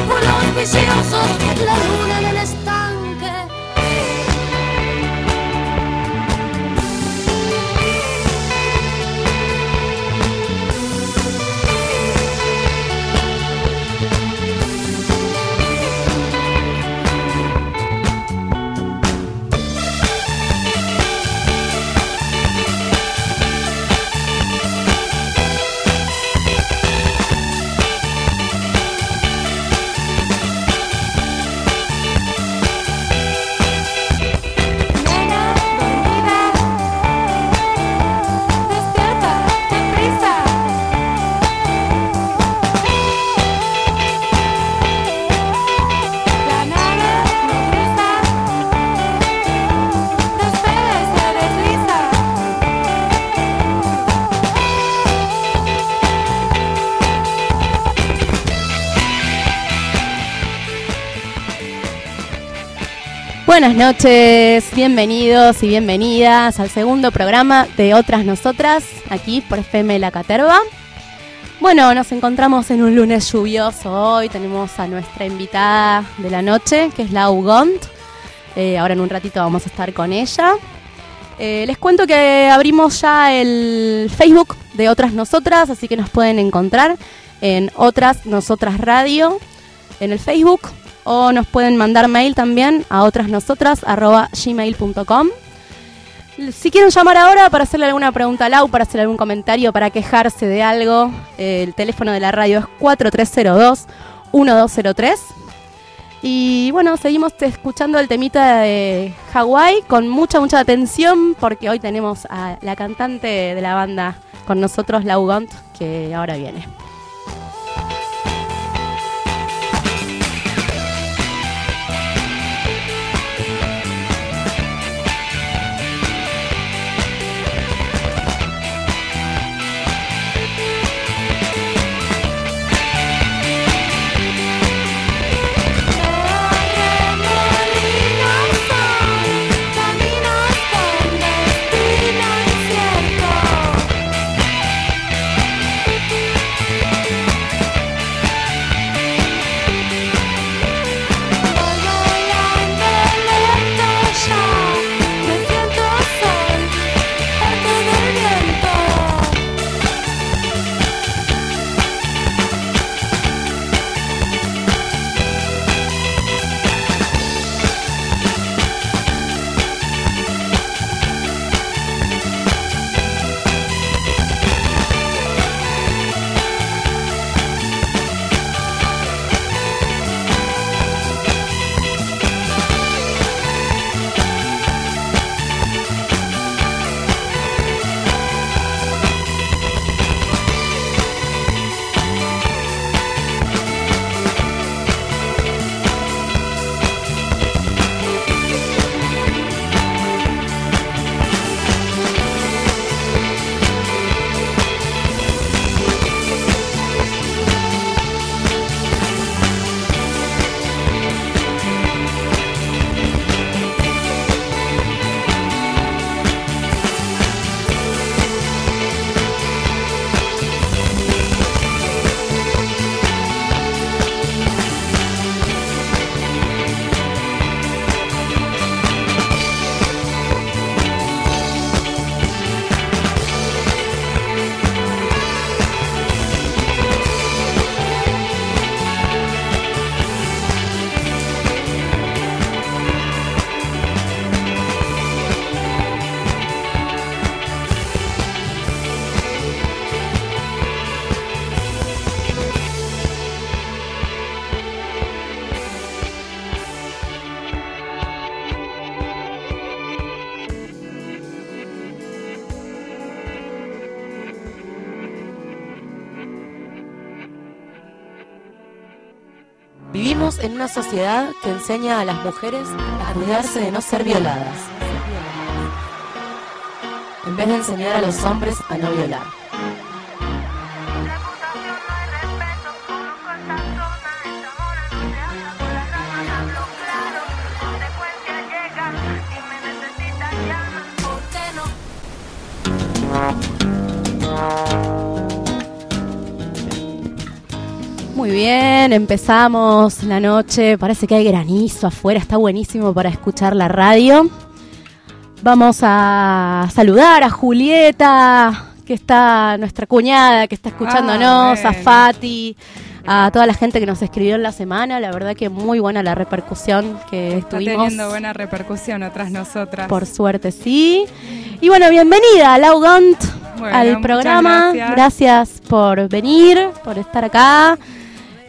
Círculos viciosos, la luna Buenas noches, bienvenidos y bienvenidas al segundo programa de Otras Nosotras, aquí por FM La Caterva. Bueno, nos encontramos en un lunes lluvioso hoy, tenemos a nuestra invitada de la noche, que es Lau Gont. Eh, ahora en un ratito vamos a estar con ella. Eh, les cuento que abrimos ya el Facebook de Otras Nosotras, así que nos pueden encontrar en Otras Nosotras Radio en el Facebook o nos pueden mandar mail también a otrasnosotras.gmail.com Si quieren llamar ahora para hacerle alguna pregunta a Lau, para hacer algún comentario, para quejarse de algo, eh, el teléfono de la radio es 4302-1203. Y bueno, seguimos escuchando el temita de Hawái con mucha, mucha atención porque hoy tenemos a la cantante de la banda con nosotros, Lau Gont, que ahora viene. Sociedad que enseña a las mujeres a cuidarse de no ser violadas, en vez de enseñar a los hombres a no violar. Bien, empezamos la noche. Parece que hay granizo afuera, está buenísimo para escuchar la radio. Vamos a saludar a Julieta, que está nuestra cuñada, que está escuchándonos, Ah, a Fati, a toda la gente que nos escribió en la semana. La verdad que muy buena la repercusión que Está tuvimos. teniendo buena repercusión otras nosotras. Por suerte, sí. Y bueno, bienvenida, Lau Gont, Bueno, al programa. gracias. por venir, por estar acá.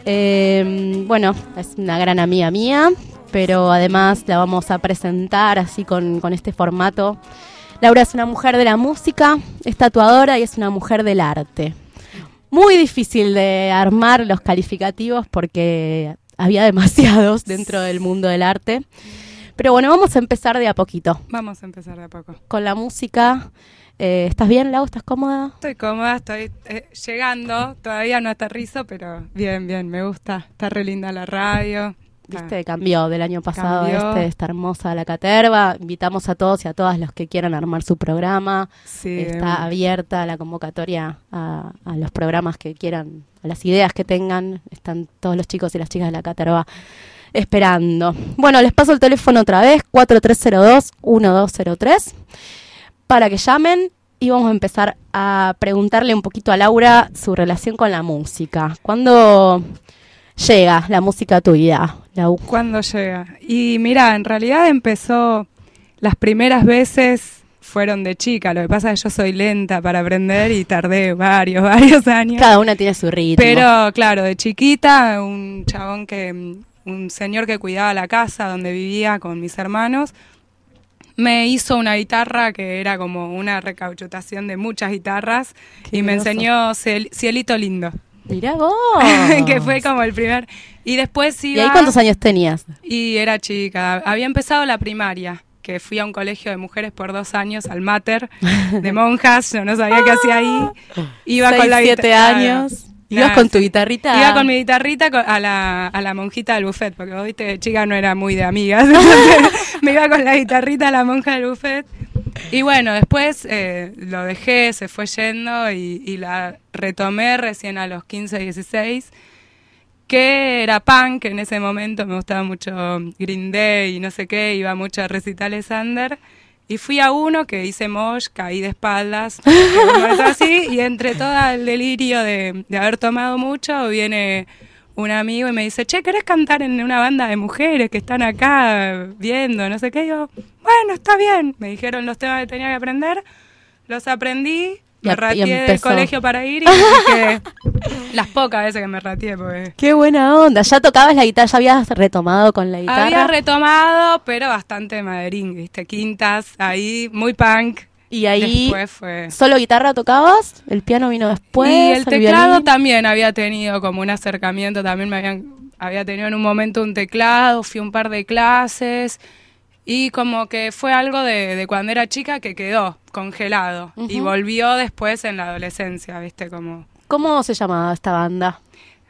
Eh, bueno, es una gran amiga mía, pero además la vamos a presentar así con, con este formato. Laura es una mujer de la música, es tatuadora y es una mujer del arte. Muy difícil de armar los calificativos porque había demasiados dentro del mundo del arte. Pero bueno, vamos a empezar de a poquito. Vamos a empezar de a poco. Con la música. Eh, ¿Estás bien, Lau? ¿Estás cómoda? Estoy cómoda, estoy eh, llegando. Todavía no aterrizo, pero bien, bien, me gusta. Está re linda la radio. Viste, cambió del año pasado Cambió. este, está hermosa la caterva. Invitamos a todos y a todas los que quieran armar su programa. Sí, está em, abierta la convocatoria a, a los programas que quieran, a las ideas que tengan. Están todos los chicos y las chicas de la caterva esperando. Bueno, les paso el teléfono otra vez, 4302-1203, para que llamen y vamos a empezar a preguntarle un poquito a Laura su relación con la música. ¿Cuándo llega la música a tu vida, Lau? ¿Cuándo llega? Y mira, en realidad empezó. Las primeras veces fueron de chica. Lo que pasa es que yo soy lenta para aprender y tardé varios, varios años. Cada una tiene su ritmo. Pero claro, de chiquita, un chabón que, un señor que cuidaba la casa donde vivía con mis hermanos, me hizo una guitarra que era como una recauchutación de muchas guitarras Qué y me groso. enseñó Ciel- Cielito Lindo, Mirá vos. que fue como el primer. Y después ¿Y iba... ahí cuántos años tenías? Y era chica. Había empezado la primaria, que fui a un colegio de mujeres por dos años, al mater, de monjas. Yo no sabía qué hacía ahí. Iba Seis, con la siete años. ¿Ibas con tu guitarrita? Iba con mi guitarrita a la, a la monjita del buffet, porque vos viste chica no era muy de amigas. me iba con la guitarrita a la monja del buffet. Y bueno, después eh, lo dejé, se fue yendo y, y la retomé recién a los 15, 16 que era punk en ese momento, me gustaba mucho Green Day y no sé qué, iba mucho a recitales under. Y fui a uno que hice mosh, caí de espaldas, así, y entre todo el delirio de, de haber tomado mucho, viene un amigo y me dice, che, ¿querés cantar en una banda de mujeres que están acá viendo, no sé qué? Y yo, bueno, está bien. Me dijeron los temas que tenía que aprender, los aprendí, me rateé del empezó. colegio para ir y dije, las pocas veces que me rateé, porque Qué buena onda. ¿Ya tocabas la guitarra? ¿Ya habías retomado con la guitarra? había retomado, pero bastante maderín, viste, quintas, ahí, muy punk. y ahí, fue... ¿solo guitarra tocabas? ¿El piano vino después? y el teclado violín? también había tenido como un acercamiento, también me habían, había tenido en un momento un teclado, fui a un par de clases y como que fue algo de, de cuando era chica que quedó congelado y volvió después en la adolescencia, viste, como ¿Cómo se llamaba esta banda?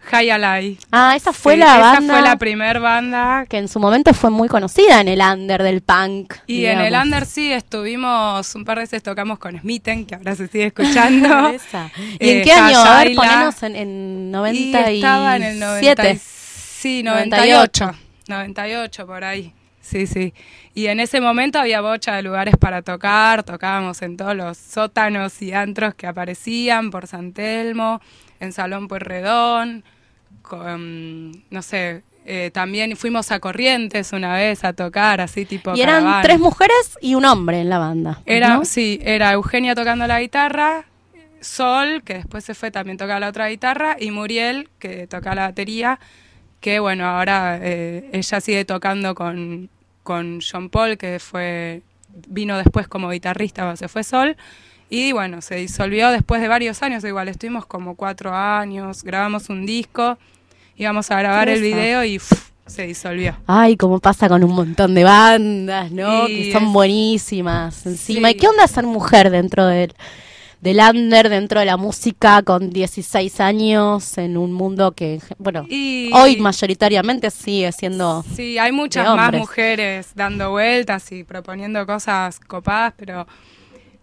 High Alai. Ah, esa fue Sí, la esa banda fue la primer banda que en su momento fue muy conocida en el under del punk. Y en el under sí estuvimos, un par de veces tocamos con Smitten, que ahora se sigue escuchando. Esa. ¿Y en Eh, qué año? A ver, ponenos en, en 97. Y estaba en el 90, y- sí, 98. 98 por ahí. Sí, sí. Y en ese momento había bocha de lugares para tocar, tocábamos en todos los sótanos y antros que aparecían por San Telmo, en Salón Pueyrredón, con, no sé, eh, también fuimos a Corrientes una vez a tocar, así tipo Y eran caravana. tres mujeres y un hombre en la banda. Era, ¿no? sí, era Eugenia tocando la guitarra, Sol, que después se fue también tocar la otra guitarra, y Muriel, que toca la batería, que bueno, ahora eh, ella sigue tocando con, con John Paul, que fue vino después como guitarrista, se fue Sol, y bueno, se disolvió después de varios años, igual estuvimos como cuatro años, grabamos un disco, íbamos a grabar el video y se disolvió. Ay, como pasa con un montón de bandas, ¿no? Que son es- buenísimas encima. Sí. ¿Y qué onda ser mujer dentro del, del under, dentro de la música, con 16 años, en un mundo que, bueno, Y- hoy mayoritariamente sigue siendo... Sí, hay muchas de más mujeres dando vueltas y proponiendo cosas copadas, pero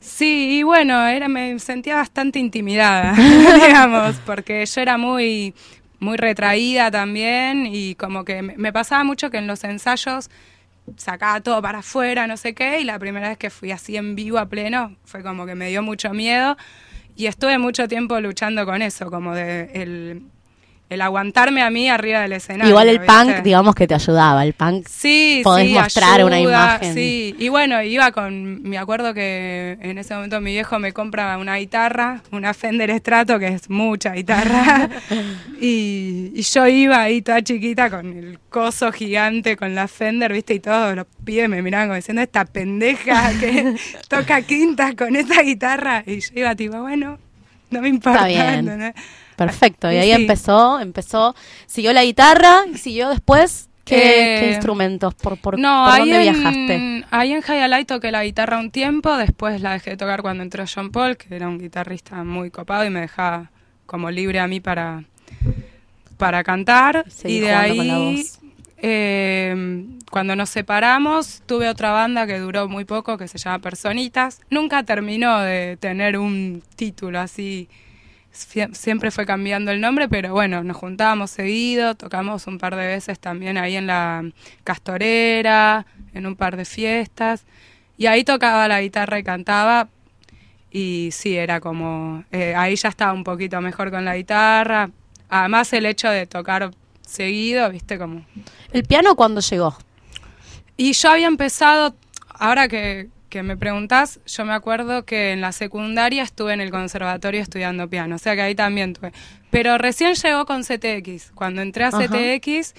sí, y bueno, era me sentía bastante intimidada, digamos, porque yo era muy muy retraída también y como que me pasaba mucho que en los ensayos sacaba todo para afuera, no sé qué, y la primera vez que fui así en vivo a pleno fue como que me dio mucho miedo y estuve mucho tiempo luchando con eso, como de el, el aguantarme a mí arriba del escenario. Igual el ¿viste? punk, digamos que te ayudaba, el punk Sí, podés sí, mostrar una imagen. Sí, y bueno, iba con, me acuerdo que en ese momento mi viejo me compra una guitarra, una Fender Strato, que es mucha guitarra, y, y yo iba ahí toda chiquita con el coso gigante, con la Fender, viste, y todos los pibes me miraban como diciendo, esta pendeja que toca quintas con esa guitarra, y yo iba tipo, bueno, no me importa. bien. ¿entendés? Perfecto, y ahí sí. empezó, empezó, siguió la guitarra y siguió después. ¿Qué, Eh, qué instrumentos? ¿Por, por, no, por dónde en, viajaste? Ahí en High Alight toqué la guitarra un tiempo, después la dejé de tocar cuando entró John Paul, que era un guitarrista muy copado y me dejaba como libre a mí para, para cantar. Y de jugando con la ahí, eh, cuando nos separamos, tuve otra banda que duró muy poco, que se llama Personitas. Nunca terminó de tener un título así siempre fue cambiando el nombre, pero bueno, nos juntábamos seguido, tocamos un par de veces también ahí en la Castorera, en un par de fiestas, y ahí tocaba la guitarra y cantaba, y sí, era como, eh, ahí ya estaba un poquito mejor con la guitarra, además el hecho de tocar seguido, viste, como... ¿El piano cuándo llegó? Y yo había empezado, ahora que, que me preguntás, yo me acuerdo que en la secundaria estuve en el conservatorio estudiando piano, o sea que ahí también tuve. Pero recién llegó con CTX, cuando entré a Ajá. CTX,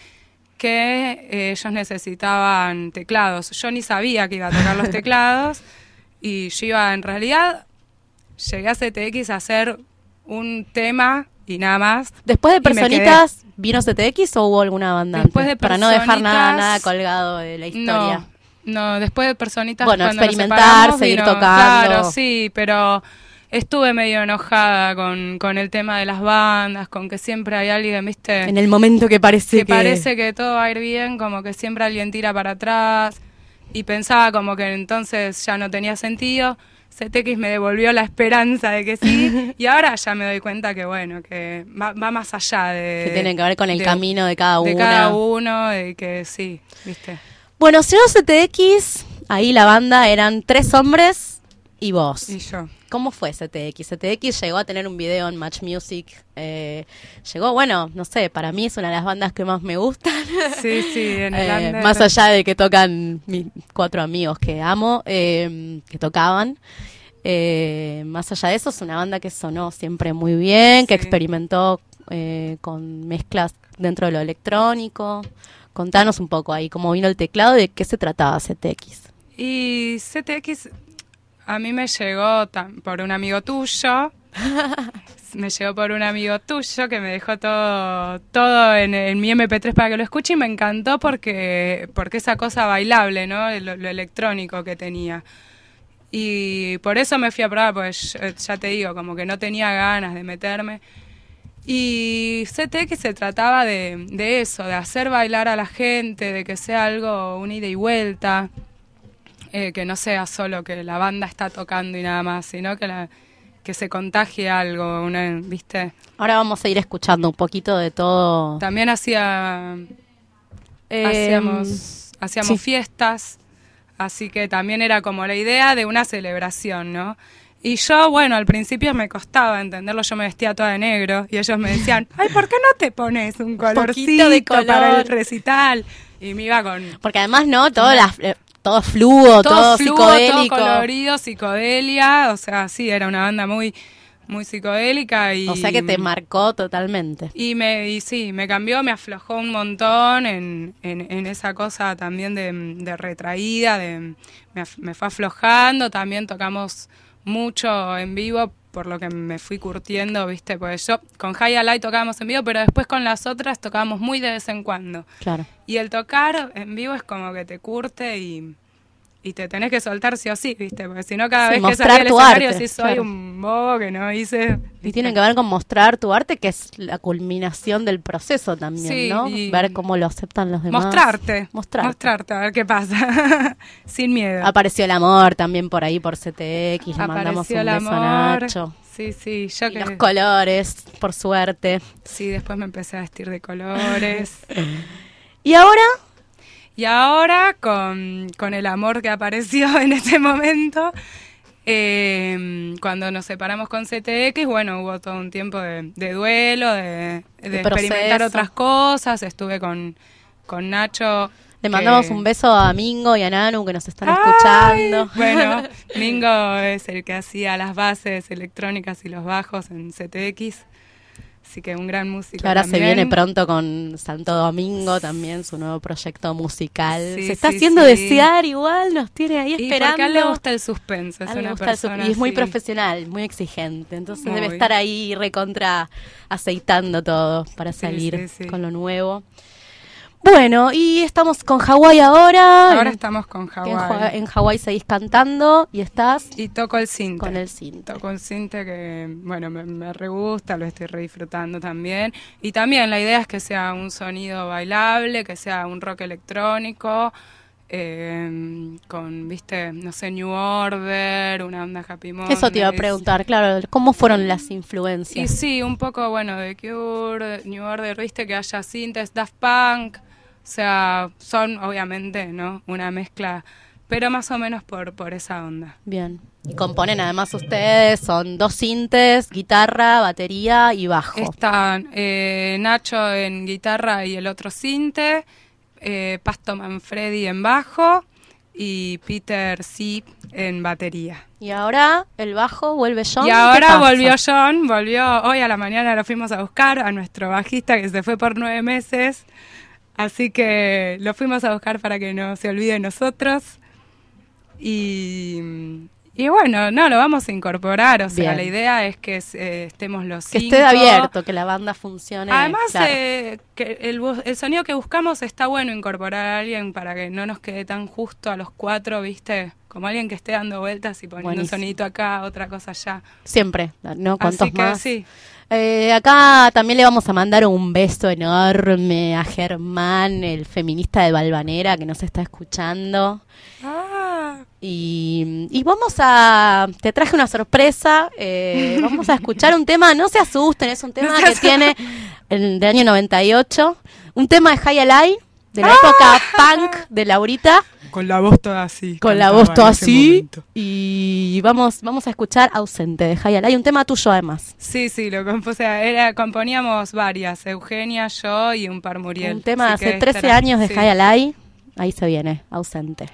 que eh, ellos necesitaban teclados. Yo ni sabía que iba a tocar los teclados y yo iba, en realidad, llegué a CTX a hacer un tema y nada más. Después de. Personitas, ¿vino CTX o hubo alguna banda Después antes? de Para no dejar nada, Personitas- nada colgado de la historia. No, no, después de personitas Bueno, cuando experimentar, seguir vino- tocando. Claro, sí, pero estuve medio enojada con, con el tema de las bandas, con que siempre hay alguien, viste, En el momento que parece que que... parece que todo va a ir bien, como que siempre alguien tira para atrás y pensaba como que entonces ya no tenía sentido. CTX me devolvió la esperanza de que sí y ahora ya me doy cuenta que bueno, que va, va más allá de... Que tiene que ver con el de- camino de cada de una. cada uno, de que sí, viste. Bueno, llegó CTX, ahí la banda eran tres hombres y vos. Y yo. ¿Cómo fue CTX? CTX llegó a tener un video en Match Music. eh, llegó, bueno, no sé, para mí es una de las bandas que más me gustan. Sí, sí, en el Eh, más allá de que tocan mis cuatro amigos que amo, eh, que tocaban. Eh, más allá de eso, es una banda que sonó siempre muy bien, que experimentó eh, con mezclas dentro de lo electrónico. Contanos un poco ahí cómo vino el teclado de qué se trataba CTX. Y CTX a mí me llegó por un amigo tuyo. me llegó por un amigo tuyo que me dejó todo, todo en, en mi MP3 para que lo escuche y me encantó porque, porque esa cosa bailable, ¿no? Lo, lo electrónico que tenía. Y por eso me fui a probar, pues yo- ya te digo, como que no tenía ganas de meterme. Y CTX se trataba de, de eso, de hacer bailar a la gente, de que sea algo, una ida y vuelta, eh, que no sea solo que la banda está tocando y nada más, sino que, la, que se contagie algo, una, ¿viste? Ahora vamos a ir escuchando un poquito de todo. También hacía, Eh, hacíamos, hacíamos sí. fiestas, así que también era como la idea de una celebración, ¿no? Y yo, bueno, al principio me costaba entenderlo, yo me vestía toda de negro y ellos me decían, ay, ¿por qué no te pones un colorcito de para el recital? Y me iba con Porque además, ¿no? Todo, las- eh, todo fluo, todo, fluo, psicodélico. todo colorido, psicodelia, o sea, sí, era una banda muy, muy psicodélica y... O sea que te marcó totalmente. Y, me, y sí, me cambió, me aflojó un montón en, en, en esa cosa también de, de retraída, de, me, af- me fue aflojando, también tocamos mucho en vivo por lo que me fui curtiendo, ¿viste? Pues yo con High Light tocábamos en vivo, pero después con las otras tocábamos muy de vez en cuando. Claro. Y el tocar en vivo es como que te curte y, y te tenés que soltar sí o sí, ¿viste? Porque si no, cada Sí, vez que mostrar salí al escenario, arte, sí soy claro. un bobo que no hice. Y tiene que ver con mostrar tu arte, que es la culminación del proceso también, Sí, ¿no? Ver cómo lo aceptan los demás. Mostrarte. Mostrarte. Mostrarte, a ver qué pasa. Sin miedo. Apareció el amor también por ahí por CTX, le mandamos Apareció un el beso a amor. Nacho. Sí, sí, yo Y que... los colores, por suerte. Sí, después me empecé a vestir de colores. Y ahora, Y ahora, con, con el amor que apareció en ese momento, eh, cuando nos separamos con CTX, bueno, hubo todo un tiempo de, de duelo, de, experimentar otras cosas. Estuve con, con Nacho. le mandamos que- un beso a Mingo y a Nanu que nos están ¡Ay! escuchando. Bueno, Mingo es el que hacía las bases electrónicas y los bajos en CTX. Así que un gran músico. ahora también. se viene pronto con Santo Domingo también, su nuevo proyecto musical. Sí, se está sí, haciendo sí. desear igual, nos tiene ahí Y esperando. porque a él le gusta el suspenso. Es una gusta el sub- persona y es muy profesional, muy exigente. Entonces debe estar ahí recontra aceitando todo para salir con lo nuevo. Bueno, y estamos con Hawái ahora. Ahora en, estamos con Hawái- en Hawái seguís cantando y estás Y toco el cinte. con el cinto. Toco el cinte que, bueno, me, me re gusta, lo estoy re disfrutando también. Y también la idea es que sea un sonido bailable, que sea un rock electrónico, eh, con, viste, no sé, New Order, una onda Happy Mondays. Eso te iba a preguntar, claro, ¿cómo fueron las Y influencias? sí, un poco, bueno, de Cure, New Order, viste, que haya sintes, Daft Punk, sea, son obviamente, ¿no? Una mezcla, pero más o menos por, por esa onda. Bien. Y componen además ustedes, son dos sintes, guitarra, batería y bajo. Están eh, Nacho en guitarra y el otro cinte, eh, Pasto Manfredi en bajo y Peter C en batería. Y ahora el bajo vuelve John. y ¿qué ahora volvió John, volvió hoy a la mañana, lo fuimos a buscar a nuestro bajista que se fue por nueve meses. Así que lo fuimos a buscar para que no se olvide de nosotros. Y, y bueno, no, lo vamos a incorporar. O sea, la idea es que eh, estemos los Que cinco. esté abierto, que la banda funcione. Además, claro. eh, que el, el sonido que buscamos está bueno incorporar a alguien para que no nos quede tan justo a los cuatro, ¿viste? Como alguien que esté dando vueltas y poniendo Buenísimo. un sonidito acá, otra cosa allá. Siempre, ¿no? ¿Cuántos Así que más? sí. Eh, acá también le vamos a mandar un beso enorme a Germán, el feminista de Balvanera, que nos está escuchando. Ah, Y, y vamos a. Te traje una sorpresa. eh, vamos a escuchar un tema. No se asusten, es un tema No que tiene el de año 98. Un tema de High Alai, de la ¡Ah! época punk de Laurita. con la voz toda así. Con la voz toda así. Y vamos, vamos a escuchar Ausente de High Alai. Un tema tuyo además. Sí, sí, lo compuse. Era, componíamos varias, Eugenia, yo y un par Muriel. Un tema de hace esta 13 era- años de sí. High Alai. Ahí se viene, Ausente.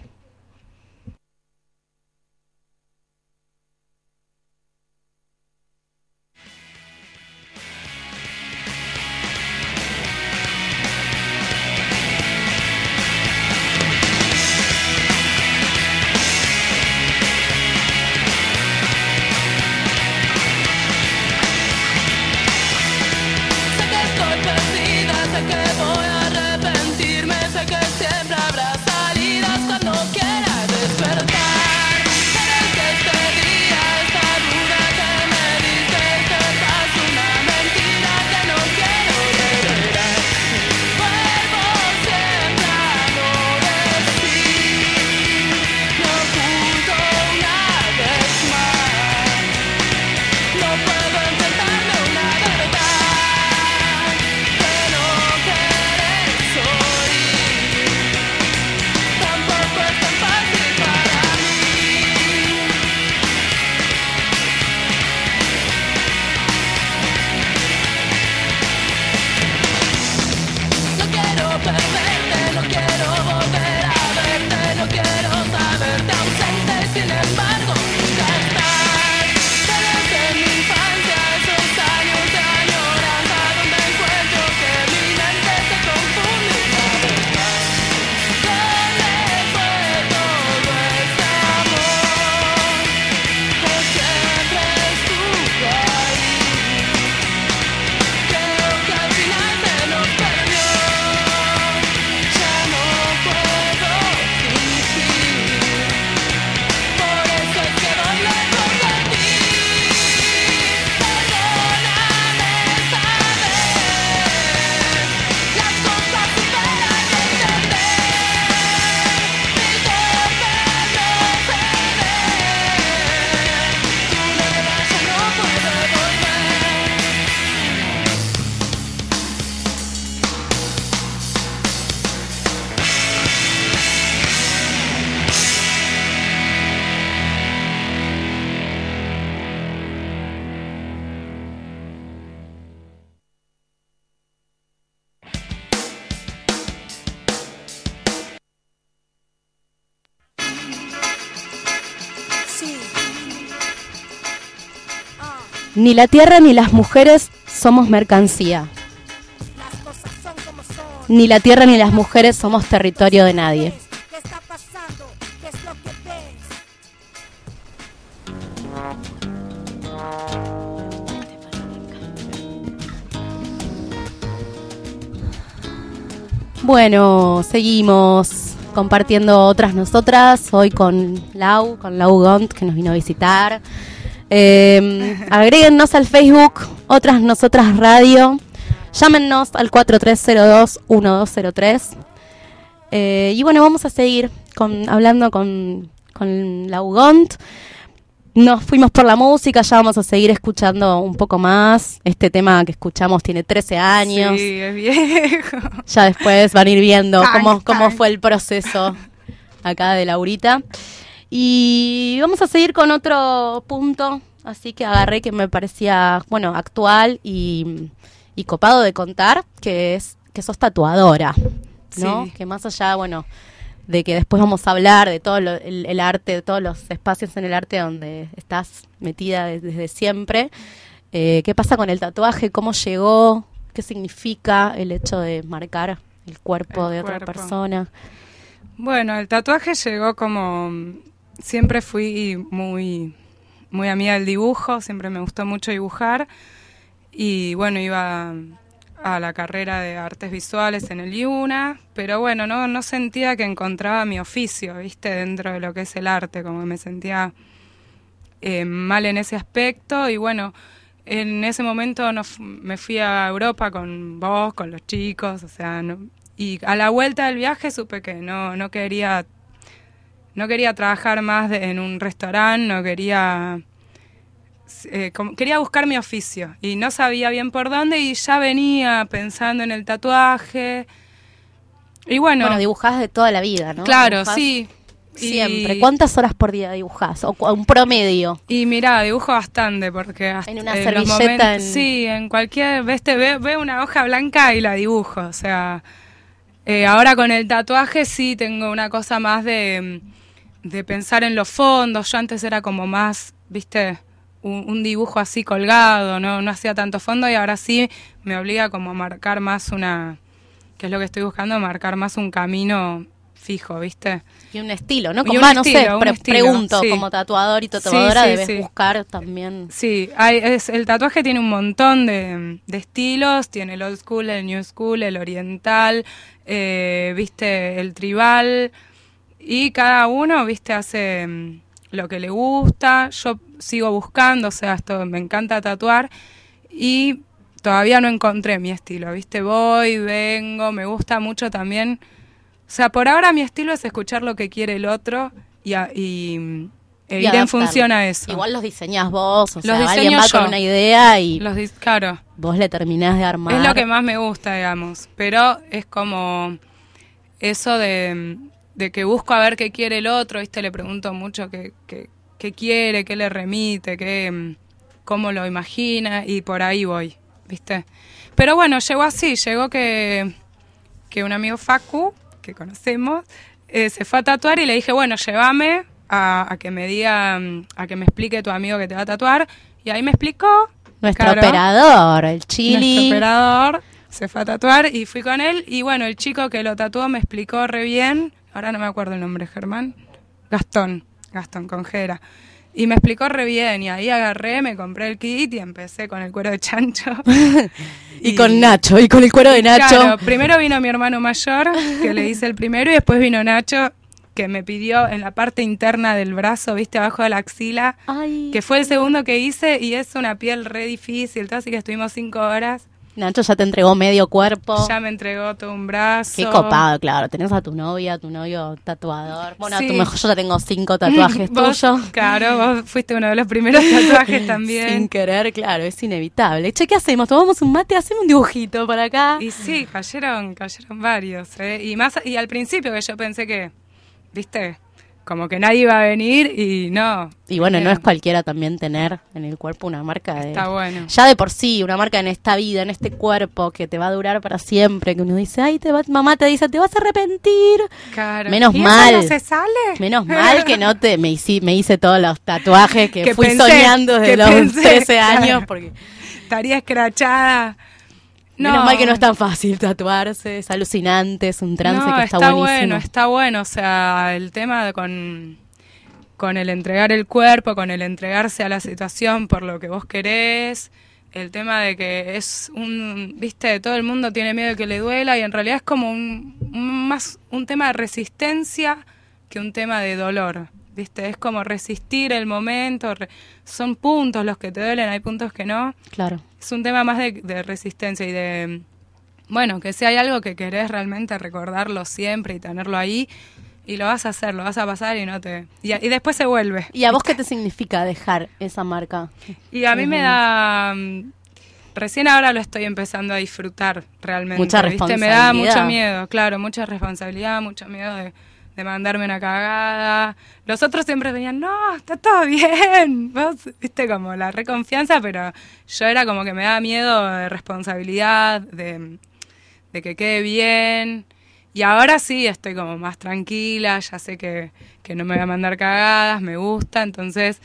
Ni la tierra ni las mujeres somos mercancía. Ni la tierra ni las mujeres somos territorio de nadie. Bueno, seguimos compartiendo otras nosotras. Hoy con Lau, con Lau Gont, que nos vino a visitar. Eh, agréguennos al Facebook, otras nosotras radio. Llámenos al 4302-1203. Eh, y bueno, vamos a seguir con, hablando con, con Lau Gont. Nos fuimos por la música, ya vamos a seguir escuchando un poco más. Este tema que escuchamos tiene 13 años. Sí, es viejo. Ya después van a ir viendo cómo, cómo fue el proceso acá de Laurita. Y vamos a seguir con otro punto, así que agarré que me parecía, bueno, actual y, y copado de contar, que es que sos tatuadora, ¿no? Sí. Que más allá, bueno, de que después vamos a hablar de todo lo- el, el arte, de todos los espacios en el arte donde estás metida de- desde siempre. Eh, ¿Qué pasa con el tatuaje? ¿Cómo llegó? ¿Qué significa el hecho de marcar el cuerpo El de otra persona? Bueno, el tatuaje llegó como siempre fui muy muy amiga del dibujo, siempre me gustó mucho dibujar y bueno, iba a la carrera de artes visuales en el IUNA, pero bueno, no no sentía que encontraba mi oficio, ¿viste? dentro de lo que es el arte, como que me sentía eh, mal en ese aspecto y bueno, en ese momento no me fui a Europa con vos, con los chicos, o sea, no- y a la vuelta del viaje supe que no, no quería no quería trabajar más de- en un restaurante, no quería eh, como- quería buscar mi oficio y no sabía bien por dónde y ya venía pensando en el tatuaje y bueno, Bueno, dibujás de toda la vida, ¿no? claro, Dibujás sí. Siempre. Y- ¿Cuántas horas por día dibujás? O un promedio. Y mira, dibujo bastante porque hasta En una los servilleta momentos- en- sí, en cualquier, ves, te ve, ve una hoja blanca y la dibujo, o sea, eh, ahora con el tatuaje sí tengo una cosa más de, de pensar en los fondos, yo antes era como más, viste, un, un dibujo así colgado, no, no hacía tanto fondo y ahora sí me obliga como a marcar más una, que es lo que estoy buscando, marcar más un camino fijo, viste. Y un estilo, ¿no? Como, un ah, no sé, estilo, un pre- estilo, pregunto, sí. como tatuador y tatuadora Sí, sí, debes buscar también. Sí, hay, es, el tatuaje tiene un montón de, de estilos, tiene el old school, el new school, el oriental, eh, viste, el tribal, y cada uno, viste, hace mm, lo que le gusta, yo sigo buscando, o sea, esto me encanta tatuar, y todavía no encontré mi estilo, viste, voy, vengo, me gusta mucho también, o sea, por ahora mi estilo es escuchar lo que quiere el otro y, a- y, mm, e y ir en función a eso. Igual los diseñás vos, o Los sea, alguien va yo. con una idea y Los claro. vos le terminás de armar. Es lo que más me gusta, digamos. Pero es como eso de, de que busco a ver qué quiere el otro, ¿viste? Le pregunto mucho qué, qué, qué quiere, qué le remite, qué, mm, cómo lo imagina y por ahí voy, ¿viste? Pero bueno, llegó así, llegó que, que un amigo Facu, que conocemos, eh, se fue a tatuar y le dije, bueno, llévame a, a que me diga, mm, a que me explique tu amigo que te va a tatuar. Y ahí me explicó. Nuestro claro. operador, el chili. Nuestro operador se fue a tatuar y fui con él. Y bueno, el chico que lo tatuó me explicó re bien. Ahora no me acuerdo el nombre, Germán. Gastón, Gastón con Gera. Y me explicó re bien. Y ahí agarré, me compré el kit y empecé con el cuero de chancho. y, con Nacho, y con el cuero de Nacho. Claro, primero vino mi hermano mayor, que le hice el primero, y después vino Nacho, que me pidió en la parte interna del brazo, viste, abajo de la axila, Ay. que fue el segundo que hice y es una piel re difícil, todo, así que estuvimos cinco horas. Nacho ya te entregó medio cuerpo. Ya me entregó todo un brazo. Qué copado, claro. Tenés a tu novia, a tu novio tatuador. Bueno, a tu mejor yo ya tengo cinco tatuajes tuyos. Claro, vos fuiste uno de los primeros tatuajes Sin también. querer, claro, es inevitable. Che, ¿qué hacemos? ¿Tomamos un mate? ¿Hacemos un dibujito para acá? Y sí, cayeron, cayeron varios. ¿eh? Y más y al principio que yo pensé que, viste, como que nadie iba a venir y no. Y bueno, no Eh, es cualquiera también tener en el cuerpo una marca de... Está bueno. Ya de por sí, una marca en esta vida, en este cuerpo, que te va a durar para siempre, que uno dice, ay, te va- mamá te dice, te vas a arrepentir. Claro. Menos ¿Y eso mal. no se sale? Menos mal que no te me hice, me hice todos los tatuajes que, Que fui pensé, soñando desde los pensé, 13 años, claro. porque Estaría escrachada. Menos mal que no es tan fácil tatuarse, es alucinante, es un trance No, que está, está buenísimo. bueno, está bueno. O sea, el tema de con, con el entregar el cuerpo, con el entregarse a la situación por lo que vos querés, el tema de que es un, viste, todo el mundo tiene miedo de que le duela y en realidad es como un, un- más un tema de resistencia que un tema de dolor. ¿Viste? Es como resistir el momento, re- son puntos los que te duelen, hay puntos que no. Claro. Es un tema más de, de resistencia y de, bueno, que si hay algo que querés realmente recordarlo siempre y tenerlo ahí, y lo vas a hacer, lo vas a pasar y no te... Y, y después se vuelve. ¿Y a vos qué te significa dejar esa marca? Y a mí me da... Recién ahora lo estoy empezando a disfrutar realmente. Mucha ¿viste? Me da mucho responsabilidad. miedo, claro, mucha responsabilidad, mucho miedo de, de mandarme una cagada. Los otros siempre venían, no, está todo bien. Vos, viste, como la reconfianza, pero yo era como que me daba miedo de responsabilidad, de, de que quede bien. Y ahora sí estoy como más tranquila, ya sé que, que no me voy a mandar cagadas, me gusta, entonces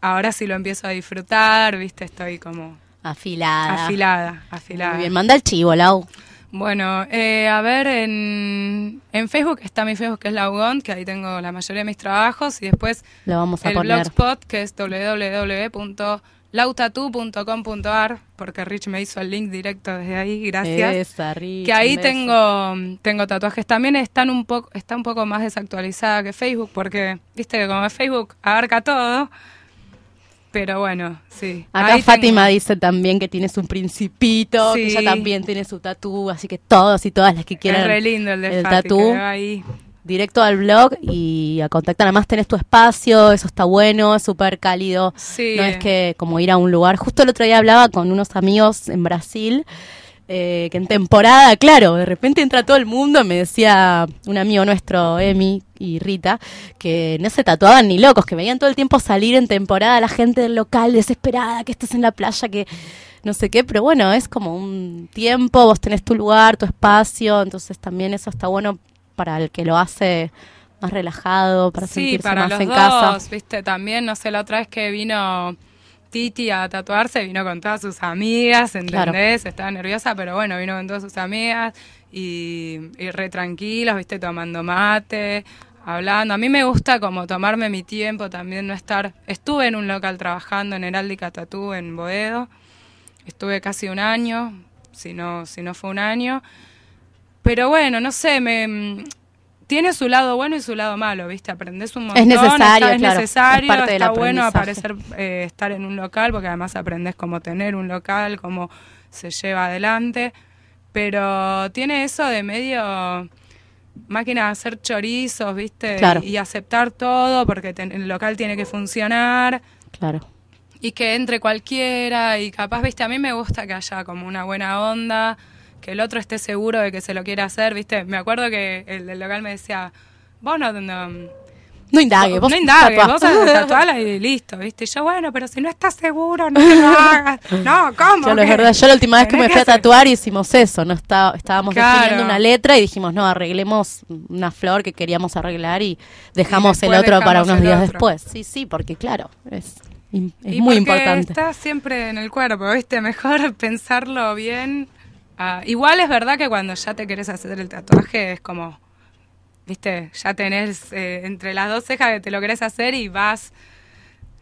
ahora sí lo empiezo a disfrutar, viste, estoy como Afilada. afilada, afilada. Muy bien, manda el chivo, Lau. Bueno, eh, a ver, en, en Facebook está mi Facebook que es Laugón, que ahí tengo la mayoría de mis trabajos, y después Lo vamos a el poner. blogspot que es www.lautatu.com.ar, porque Rich me hizo el link directo desde ahí, gracias. Esa, Rich, que ahí tengo tengo tatuajes también están un poco está un poco más desactualizada que Facebook porque viste que como Facebook abarca todo pero bueno sí Acá Ahí Fátima tengo- dice también que tiene su principito, que ella también tiene su tatú, así que todos y todas las que quieran es re lindo el de tatú, ahí directo al blog y a contactar. Además tenés tu espacio, eso está bueno, es súper cálido. Sí. No es que como ir a un lugar. Justo el otro día hablaba con unos amigos en Brasil. Eh, que en temporada, claro, de repente entra todo el mundo, me decía un amigo nuestro, Emi y Rita, que no se tatuaban ni locos, que veían todo el tiempo salir en temporada la gente del local desesperada, que estás en la playa, que no sé qué, pero bueno, es como un tiempo, vos tenés tu lugar, tu espacio, entonces también eso está bueno para el que lo hace más relajado, para sí sentirse para más los en dos casa. viste también no sé la otra vez que vino Titi a tatuarse vino con todas sus amigas ¿entendés? estaba nerviosa pero bueno vino con todas sus amigas y, y re tranquilos viste tomando mate hablando. A mí me gusta como tomarme mi tiempo también no estar estuve en un local trabajando en Heráldica Tatú en Boedo. Estuve casi un año si no si no fue un año. Pero bueno, no sé, me tiene su lado bueno y su lado malo, ¿viste? Aprendes un montón. necesario, está- claro, es es del está bueno aparecer, eh, estar en un local, porque además aprendes cómo tener un local, cómo se lleva adelante. Pero tiene eso de medio máquina de hacer chorizos, ¿viste? Claro. Y, y aceptar todo, porque ten- el local tiene que funcionar Claro. y que entre cualquiera y capaz, viste, a mí me gusta que haya como una buena onda, que el otro esté seguro de que se lo quiere hacer, viste. Me acuerdo que el del local me decía, vos no, no, No indague, vos no indagues, tatuá. vos tatuala y listo, viste. Yo, bueno, pero si no estás seguro, no te lo hagas. No, ¿cómo? Claro, es verdad. Yo la última vez que me fui a tatuar hicimos eso. No está, estábamos Claro. definiendo una letra y dijimos, no, arreglemos una flor que queríamos arreglar y dejamos el otro para unos días otro. después. Sí, sí, porque claro, es, es Y muy porque importante. Está siempre en el cuerpo, ¿viste? Mejor pensarlo bien. Ah, igual es verdad que cuando ya te querés hacer el tatuaje es como, ¿viste? Ya tenés eh, entre las dos cejas que te lo querés hacer y vas.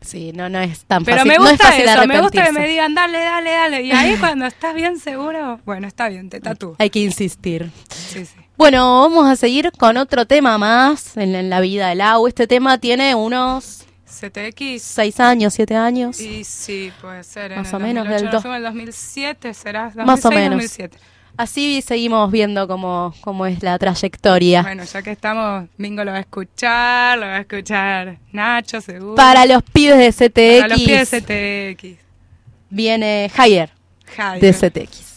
Sí, no, no es tan Pero fácil. me no es gusta eso, me gusta que me digan, dale, dale, dale. Y ahí cuando estás bien seguro, bueno, está bien, te tatúo. Hay que insistir. Sí, sí. Bueno, vamos a seguir con otro tema más en, en la vida del agua. Este tema tiene unos CTX. seis años, siete años. Y sí, puede ser. Más en o el menos 2008, del en el 2007, será. 2006, Más o menos. 2007. Así seguimos viendo cómo, cómo es la trayectoria. Bueno, ya que estamos, Mingo lo va a escuchar, lo va a escuchar Nacho, seguro. Para los pibes de CTX, Para los pies de CTX. viene Higher Javier. de CTX.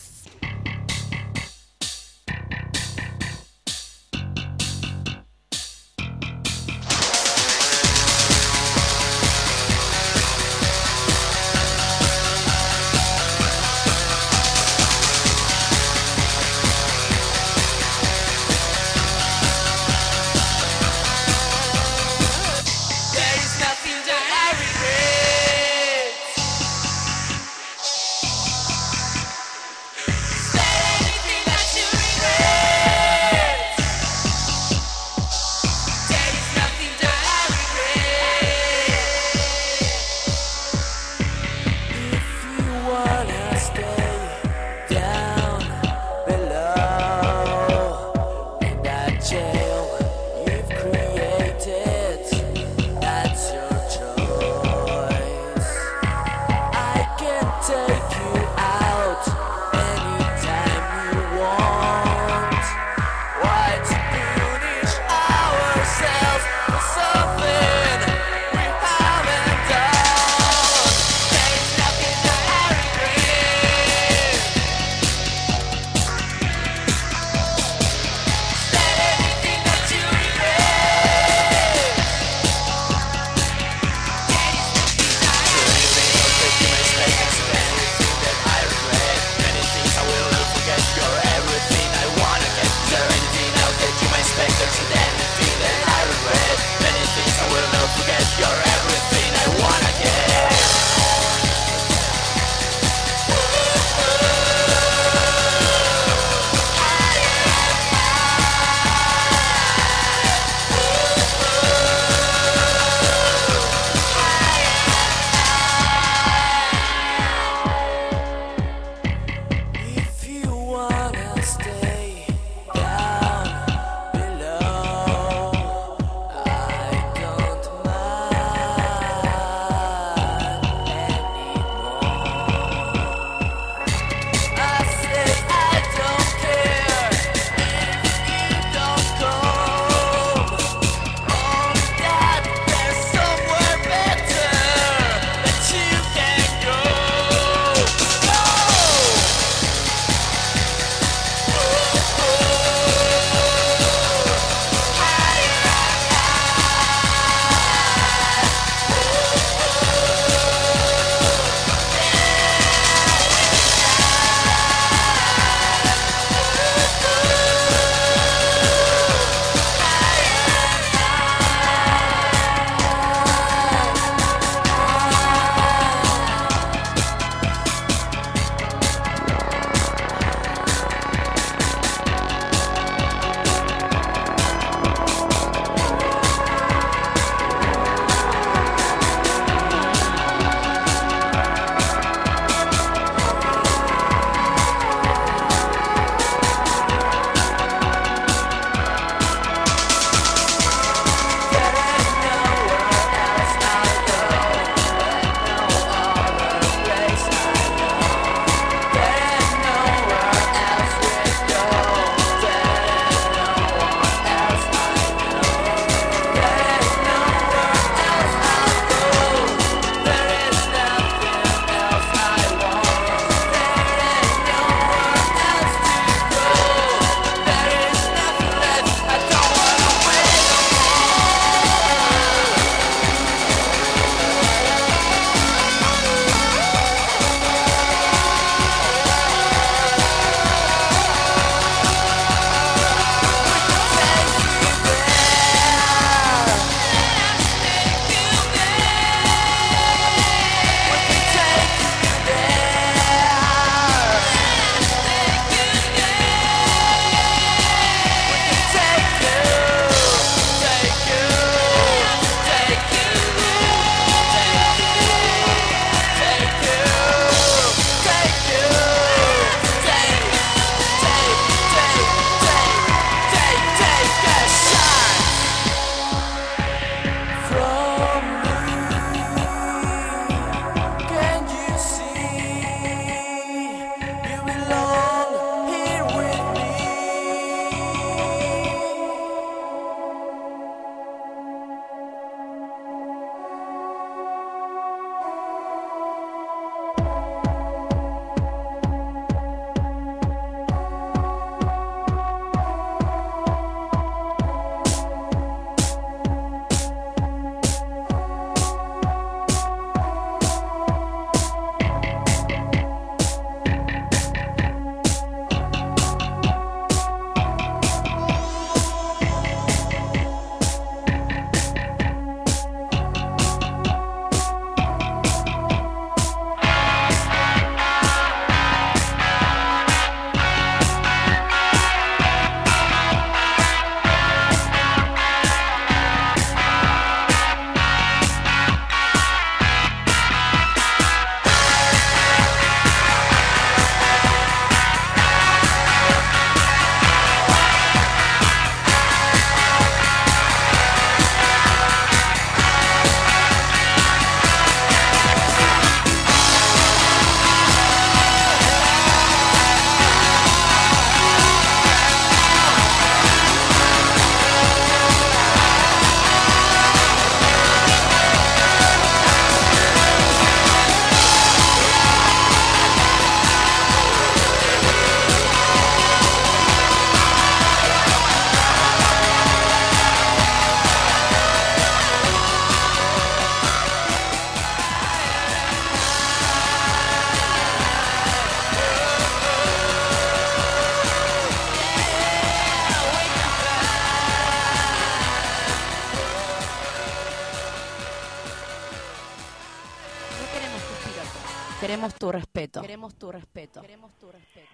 Respeto. Queremos tu respeto. Queremos tu respeto.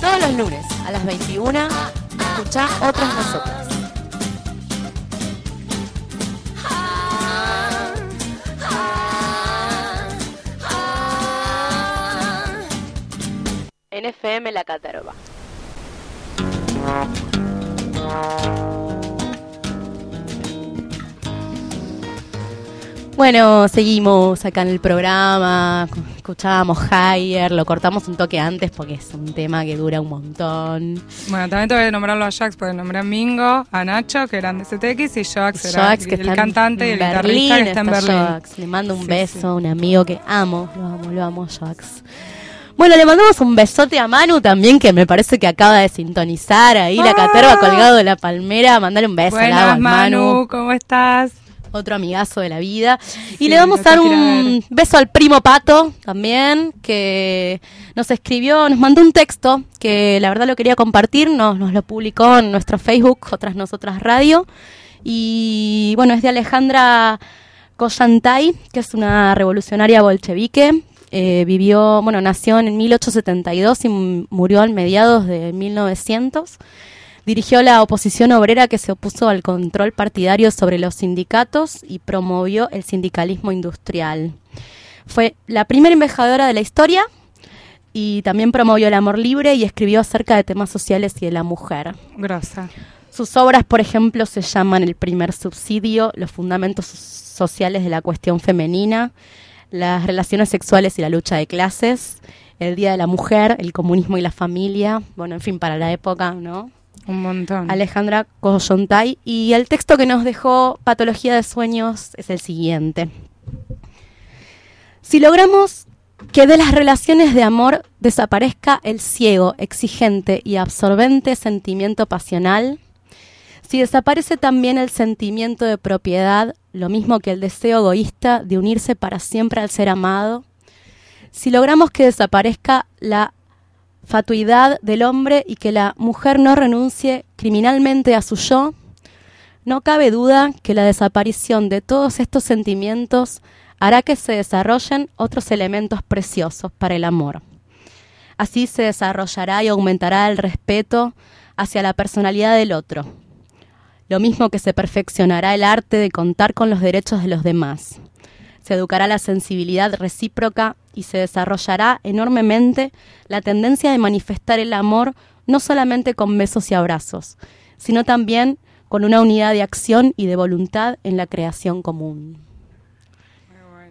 Todos los lunes a las 21 escucha otras nosotras. NFM La Caterva. Bueno, seguimos acá en el programa, escuchábamos Higher, lo cortamos un toque antes porque es un tema que dura un montón. Bueno, también tengo que nombrarlo a Jax, porque nombré a Mingo, a Nacho, que eran de CTX, y Jax era que el está cantante y el Berlín, guitarrista que está en Berlín. Le mando un Sí, beso sí. a un amigo que amo, lo amo, lo amo, Joax. Bueno, le mandamos un besote a Manu también, que me parece que acaba de sintonizar ahí la caterva colgado de la palmera. Mandale un beso Buenas, agua, Manu, ¿cómo estás? Otro amigazo de la vida. Y le vamos a dar un beso al primo Pato también, que nos escribió, nos mandó un texto que la verdad lo quería compartir, nos, nos lo publicó en nuestro Facebook, Otras Nosotras Radio. Y bueno, es de Alejandra Kollantay, que es una revolucionaria bolchevique. Eh, vivió, bueno, nació en 1872 y murió al mediados de 1900. Dirigió la oposición obrera que se opuso al control partidario sobre los sindicatos y promovió el sindicalismo industrial. Fue la primera embajadora de la historia y también promovió el amor libre y escribió acerca de temas sociales y de la mujer. Grosa. Sus obras, por ejemplo, se llaman El primer subsidio, Los fundamentos sociales de la cuestión femenina, Las relaciones sexuales y la lucha de clases, El Día de la Mujer, El comunismo y la familia, bueno, en fin, para la época, ¿no? Un montón. Alejandra Coyontay. Y el texto que nos dejó Patología de Sueños es el siguiente. Si logramos que de las relaciones de amor desaparezca el ciego, exigente y absorbente sentimiento pasional, si desaparece también el sentimiento de propiedad, lo mismo que el deseo egoísta de unirse para siempre al ser amado, si logramos que desaparezca la fatuidad del hombre y que la mujer no renuncie criminalmente a su yo, no cabe duda que la desaparición de todos estos sentimientos hará que se desarrollen otros elementos preciosos para el amor. Así se desarrollará y aumentará el respeto hacia la personalidad del otro, lo mismo que se perfeccionará el arte de contar con los derechos de los demás. Se educará la sensibilidad recíproca y se desarrollará enormemente la tendencia de manifestar el amor no solamente con besos y abrazos, sino también con una unidad de acción y de voluntad en la creación común.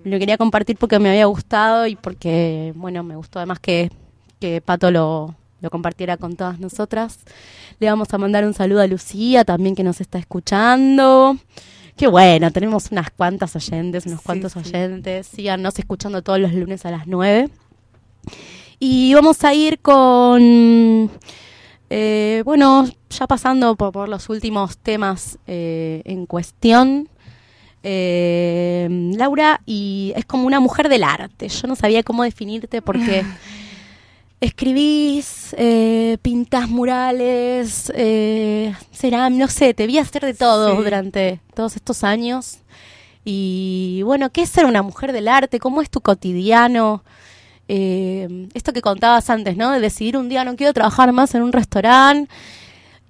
Lo quería compartir porque me había gustado y porque, bueno, me gustó además que, que Pato lo, lo compartiera con todas nosotras. Le vamos a mandar un saludo a Lucía también que nos está escuchando. Qué bueno, tenemos unas cuantas oyentes, unos Sí, cuantos sí. oyentes. Síganos escuchando todos los lunes a las 9. Y vamos a ir con, eh, bueno, ya pasando por, por los últimos temas eh, en cuestión. Eh, Laura, y es como una mujer del arte. Yo no sabía cómo definirte porque escribís, eh, pintas murales, eh, ceram- no sé, te vi hacer de todo Sí. durante todos estos años. Y bueno, ¿qué es ser una mujer del arte? ¿Cómo es tu cotidiano? Eh, esto que contabas antes, ¿no? De decidir un día no quiero trabajar más en un restaurante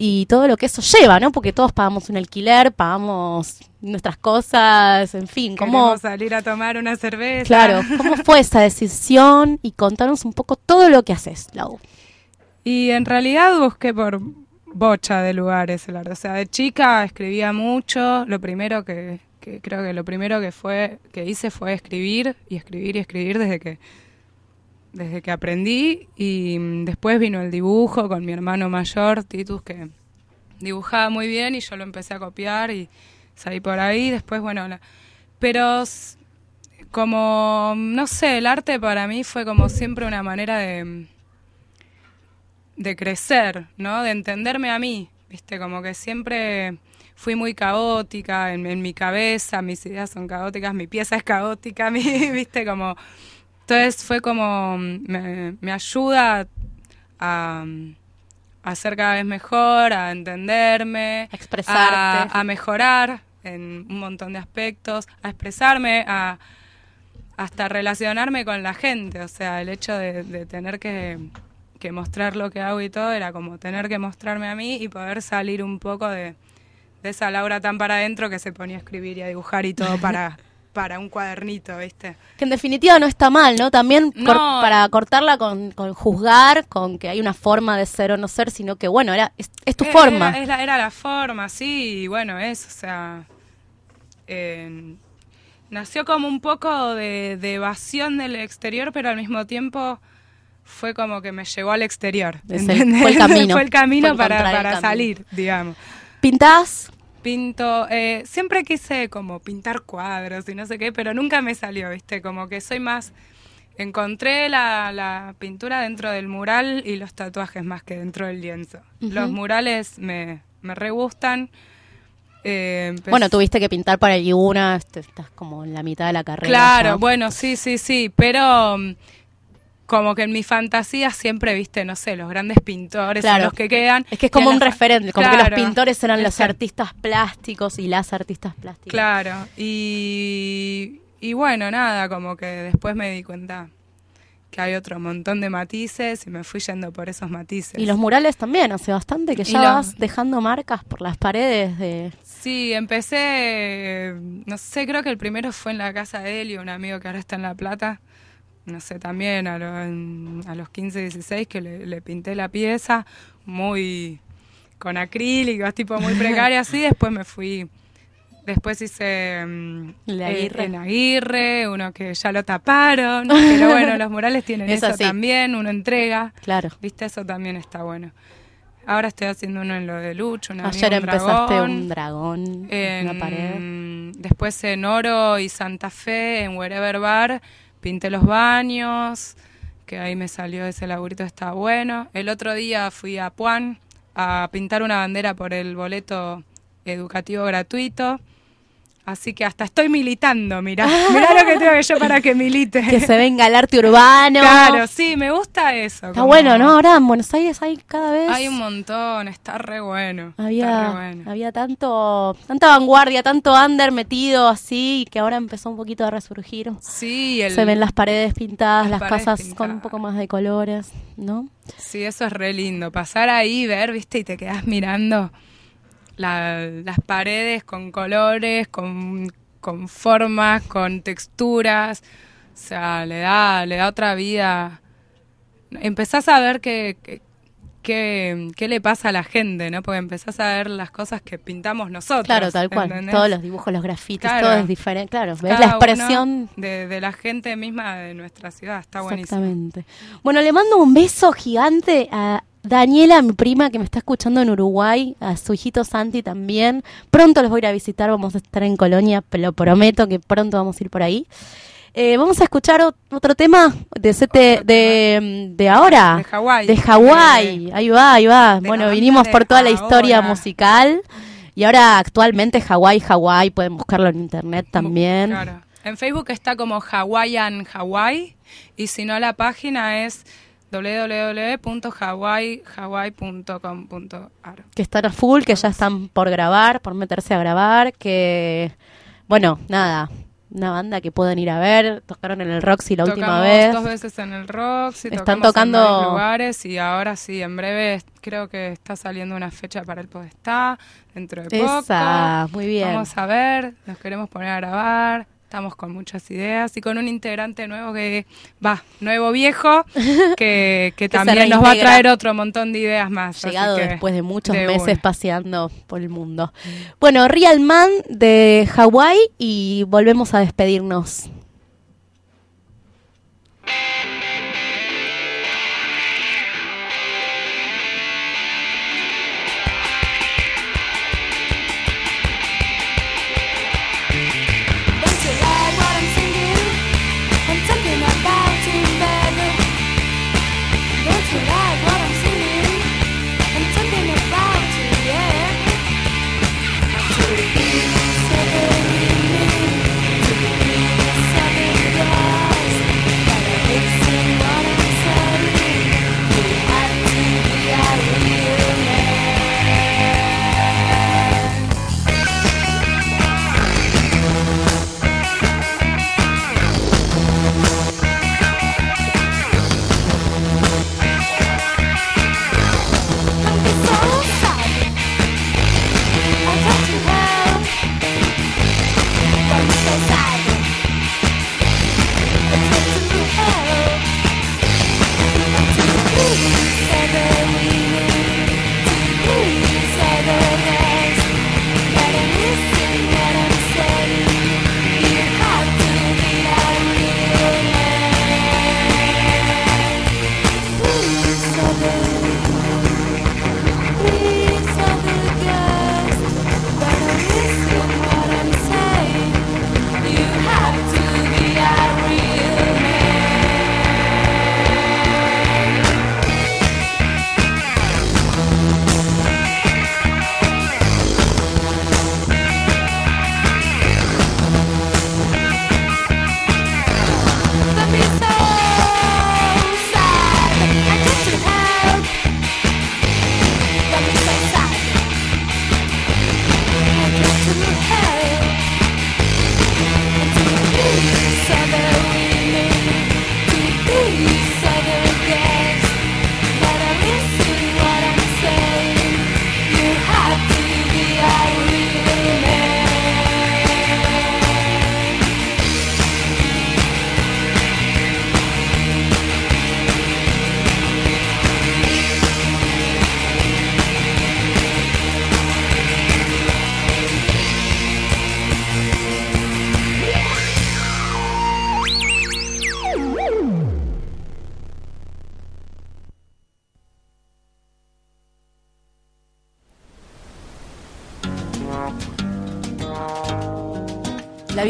y todo lo que eso lleva, ¿no? Porque todos pagamos un alquiler, pagamos nuestras cosas, en fin, ¿cómo, salir a tomar una cerveza. Claro, ¿cómo fue esa decisión? Y contanos un poco todo lo que haces, Lau. Y en realidad busqué por bocha de lugares. O sea, de chica escribía mucho. Lo primero que, que creo que lo primero que fue que hice fue escribir y escribir y escribir desde que desde que aprendí y mm, después vino el dibujo con mi hermano mayor Titus que dibujaba muy bien y yo lo empecé a copiar y salí por ahí. Después bueno, pero como no sé, el arte para mí fue como siempre una manera de de crecer, ¿no? De entenderme a mí, ¿viste? Como que siempre fui muy caótica en, en mi cabeza, mis ideas son caóticas, mi pieza es caótica, mi, ¿viste? Como... Entonces fue como... Me, me ayuda a, a ser cada vez mejor, a entenderme, A expresarte. a, a mejorar, en un montón de aspectos, a expresarme, a hasta relacionarme con la gente. O sea, el hecho de, de tener que, que mostrar lo que hago y todo era como tener que mostrarme a mí y poder salir un poco de, de esa Laura tan para adentro que se ponía a escribir y a dibujar y todo para, para un cuadernito, ¿viste? Que en definitiva no está mal, ¿no? También para cortarla con, con juzgar, con que hay una forma de ser o no ser, sino que bueno, era es, es tu Eh, forma. Era, era- era la forma, sí, y bueno, es, o sea. eh, nació como un poco de, de evasión del exterior, pero al mismo tiempo fue como que me llevó al exterior. El- fue el camino, fue el camino fue para, el camino. salir, digamos. ¿Pintás? Pinto, eh, siempre quise como pintar cuadros y no sé qué, pero nunca me salió, ¿viste? Como que soy más... Encontré la, la pintura dentro del mural y los tatuajes más que dentro del lienzo. Los murales me, me re gustan. Eh, Bueno, tuviste que pintar para el Yuna, estás como en la mitad de la carrera. Claro, bueno, sí, sí, sí, pero mm, como que en mi fantasía siempre, viste, no sé, los grandes pintores son Claro. los que quedan. Es que es como un referente, como que Claro, los pintores eran los que- artistas plásticos y las artistas plásticas. Claro, y, y bueno, nada, como que después me di cuenta que hay otro montón de matices y me fui yendo por esos matices. Y los murales también, hace bastante que ya los- vas dejando marcas por las paredes de... Sí, empecé, no sé, creo que el primero fue en la casa de Elio, un amigo que ahora está en La Plata. No sé, también a, lo- en- a los 15, 16 que le, le pinté la pieza, muy con acrílicos, tipo muy precaria así. Después me fui, después hice mm, Aguirre. en Aguirre, uno que ya lo taparon. Pero bueno, los murales tienen Eso eso, sí. también, uno entrega. Claro. Viste, eso también está bueno. Ahora estoy haciendo uno en lo de Lucho, una Ayer amiga, un empezaste dragón. un dragón en una pared. Después en Oro y Santa Fe, en Wherever Bar, pinté los baños, que ahí me salió ese laburito, está bueno. El otro día fui a Puan a pintar una bandera por el boleto educativo gratuito. Así que hasta estoy militando, mirá. Mirá lo que tengo que yo para que milite. Que se venga el arte urbano. Claro, sí, me gusta eso. Está como- bueno, ¿no? Ahora en Buenos Aires hay cada vez... Hay un montón, está re bueno. está Había, re bueno. había tanto, tanta vanguardia, tanto under metido así, que ahora empezó un poquito a resurgir. Sí, el, Se ven las paredes pintadas, las, las paredes casas con un poco más de colores, ¿no? Sí, eso es re lindo. Pasar ahí, ver, viste, y te quedas mirando la- las paredes con colores, con, con formas, con texturas. O sea, le da, le da otra vida. Empezás a ver qué, qué, le pasa a la gente, ¿no? Porque empezás a ver las cosas que pintamos nosotros. Claro, tal cual. ¿entendés? Todos los dibujos, los grafitis, Claro. todo es diferente. Claro, ves Cada la expresión. de, de la gente misma de nuestra ciudad. Está buenísimo. Exactamente. Bueno, le mando un beso gigante a Daniela, mi prima, que me está escuchando en Uruguay, a su hijito Santi también. Pronto los voy a ir a visitar, vamos a estar en Colonia, pero lo prometo que pronto vamos a ir por ahí. Eh, vamos a escuchar ot- otro tema de, sete- de, de ahora. De Hawái. De Hawái. Ahí va, ahí va. Bueno, vinimos por toda la historia ahora. musical. Y ahora actualmente Hawái, Hawái, pueden buscarlo en internet también. Claro. En Facebook está como Hawaiian Hawaii y si no la página es www.hawaiihawaii.com.ar. que están a full, que ya están por grabar, por meterse a grabar, que bueno, nada, una banda que pueden ir a ver, tocaron en el Roxy la última vez. dos veces en el Roxy, Están en tocando- varios lugares y ahora sí, en breve creo que está saliendo una fecha para el Podestá, dentro de poco. Esa, muy bien. Vamos a ver, nos queremos poner a grabar. Estamos con muchas ideas y con un integrante nuevo que va, nuevo viejo, que, que también nos va a traer otro montón de ideas más. Llegado que después de muchos de meses una. paseando por el mundo. Bueno, Real Man de Hawái y volvemos a despedirnos.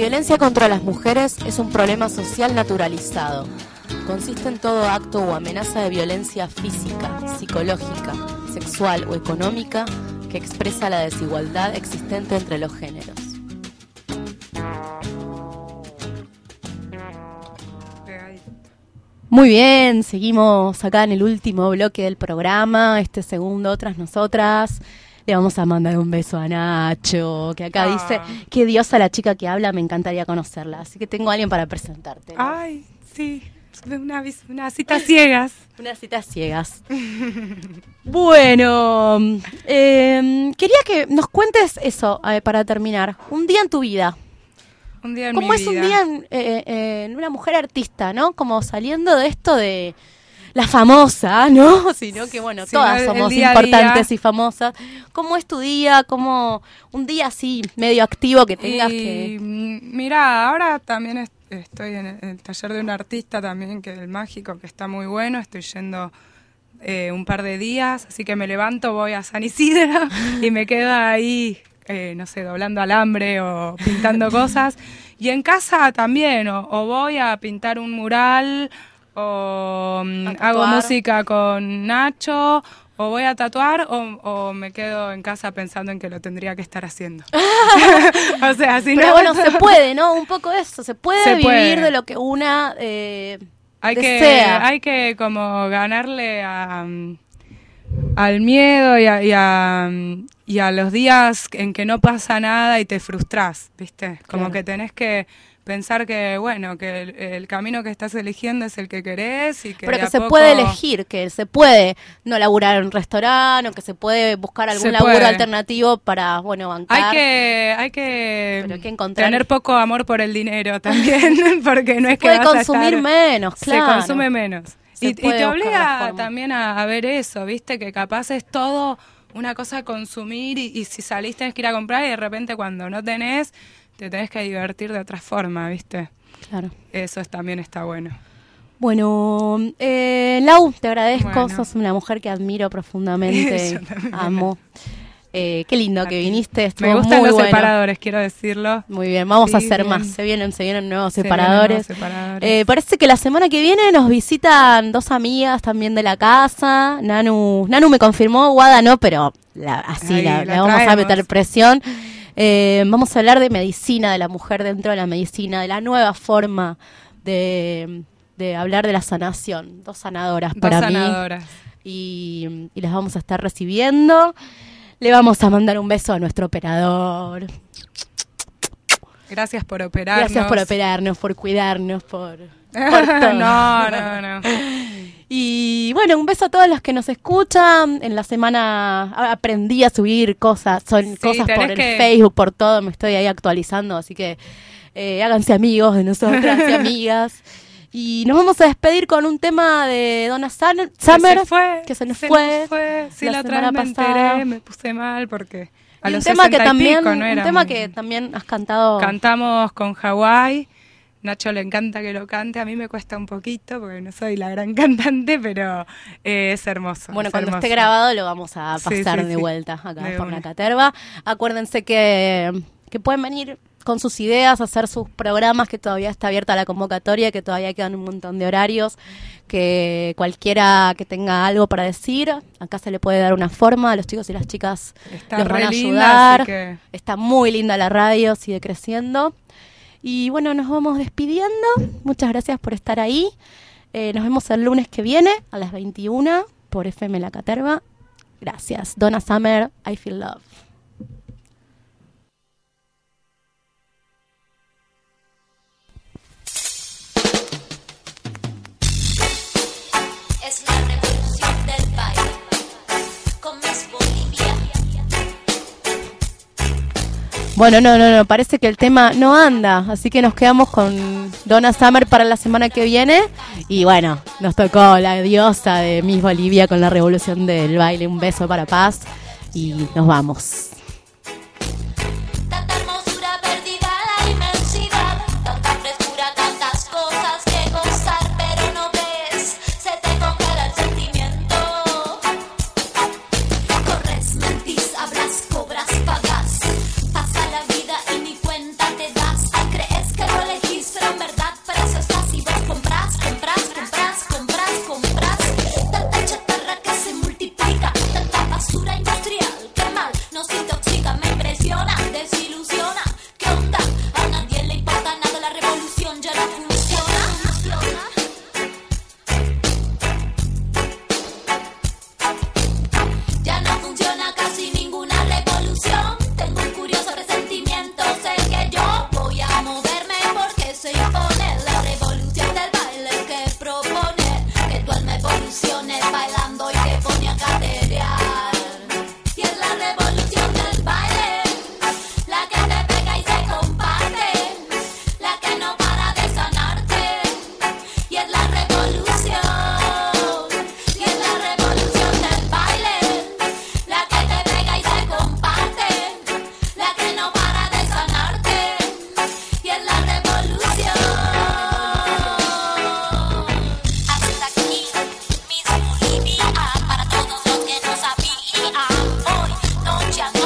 Violencia contra las mujeres es un problema social naturalizado. Consiste en todo acto o amenaza de violencia física, psicológica, sexual o económica que expresa la desigualdad existente entre los géneros. Muy bien, seguimos acá en el último bloque del programa, este segundo, otras nosotras. Le vamos a mandar un beso a Nacho, que acá Ah. dice, qué diosa la chica que habla, me encantaría conocerla. Así que tengo a alguien para presentarte. ¿no? Ay, sí. Una, una cita ciegas. Unas citas ciegas. bueno, eh, quería que nos cuentes eso eh, para terminar. Un día en tu vida. Un día en ¿Cómo mi es un día en, eh, eh, en una mujer artista, no? Como saliendo de esto de la famosa, ¿no? Sino que, bueno, Sí, todas el- somos importantes y famosas. ¿Cómo es tu día? ¿Cómo un día así, medio activo que tengas y, que... mm, Mira, ahora también est- estoy en el, en el taller de un artista también, que es el mágico, que está muy bueno. Estoy yendo eh, un par de días, así que me levanto, voy a San Isidro y me quedo ahí, eh, no sé, doblando alambre o pintando cosas. Y en casa también, o, o voy a pintar un mural, o mm, hago música con Nacho, o voy a tatuar, o, o me quedo en casa pensando en que lo tendría que estar haciendo. o sea, si Pero no... bueno, se puede, ¿no? Un poco eso. Se puede Se vivir puede. de lo que una eh, hay que, hay que como ganarle a, mm, al miedo y a, y, a, mm, y a los días en que no pasa nada y te frustras, ¿viste? Como Claro. que tenés que pensar que, bueno, que el, el camino que estás eligiendo es el que querés y que Pero que se poco- puede elegir, que se puede no laburar en un restaurante o que se puede buscar algún Se laburo puede. alternativo para, bueno, bancar. Hay que, hay que, Pero hay que encontrar- tener poco amor por el dinero también, porque no es que puede vas a consumir estar- menos, claro. Se consume menos. Y, y puede te obliga también a, a ver eso, ¿viste? Que capaz es todo una cosa consumir y, y si salís tenés que ir a comprar y de repente cuando no tenés, te tenés que divertir de otra forma, ¿viste? Claro. Eso es, también está bueno. Bueno, eh, Lau, te agradezco. Bueno. Sos una mujer que admiro profundamente. Yo también. Amo. Eh, qué lindo que viniste. Estuvo Me gustan muy los bueno. separadores, quiero decirlo. Muy bien, vamos a hacer bien. más. Se vienen, se vienen nuevos Se vienen separadores. nuevos separadores. Eh, parece que la semana que viene nos visitan dos amigas también de la casa. Nanu, Nanu me confirmó, Guada no, pero la- así Ahí, la, la vamos a meter presión. Eh, vamos a hablar de medicina, de la mujer dentro de la medicina, de la nueva forma de, de hablar de la sanación. Dos sanadoras Dos para sanadoras. mí. Y, y las vamos a estar recibiendo. Le vamos a mandar un beso a nuestro operador. Gracias por operarnos. Gracias por operarnos, por cuidarnos, por, por todo. no, no, no. Y bueno, un beso a todos los que nos escuchan. En la semana aprendí a subir cosas, son Sí, cosas por el que- Facebook, por todo, me estoy ahí actualizando, así que eh, háganse amigos de nosotras y amigas. Y nos vamos a despedir con un tema de Donna Summer, que se fue. que se nos se fue nos fue. Sí, la la, otra semana me pasada. enteré, me puse mal porque a Y un tema que 60 y también, pico no un tema que también has cantado. Cantamos con Hawái. Nacho le encanta que lo cante, a mí me cuesta un poquito porque no soy la gran cantante, pero eh, es hermoso. Bueno, es cuando hermoso. esté grabado lo vamos a pasar sí, de sí. vuelta acá De por una. la caterva. Acuérdense que, que pueden venir con sus ideas, hacer sus programas, que todavía está abierta la convocatoria, que todavía quedan un montón de horarios, que cualquiera que tenga algo para decir, acá se le puede dar una forma, a los chicos y las chicas Está los van a ayudar. que- Está muy linda la radio, sigue creciendo. Y bueno, nos vamos despidiendo. Muchas gracias por estar ahí. Eh, nos vemos el lunes que viene a las 21 por FM La Caterva. Gracias. Donna Summer, I Feel Love. Bueno, no, no, no, parece que el tema no anda, así que nos quedamos con Donna Summer para la semana que viene. Y bueno, nos tocó la diosa de Miss Bolivia con la revolución del baile. Un beso para paz y nos vamos. no llamo.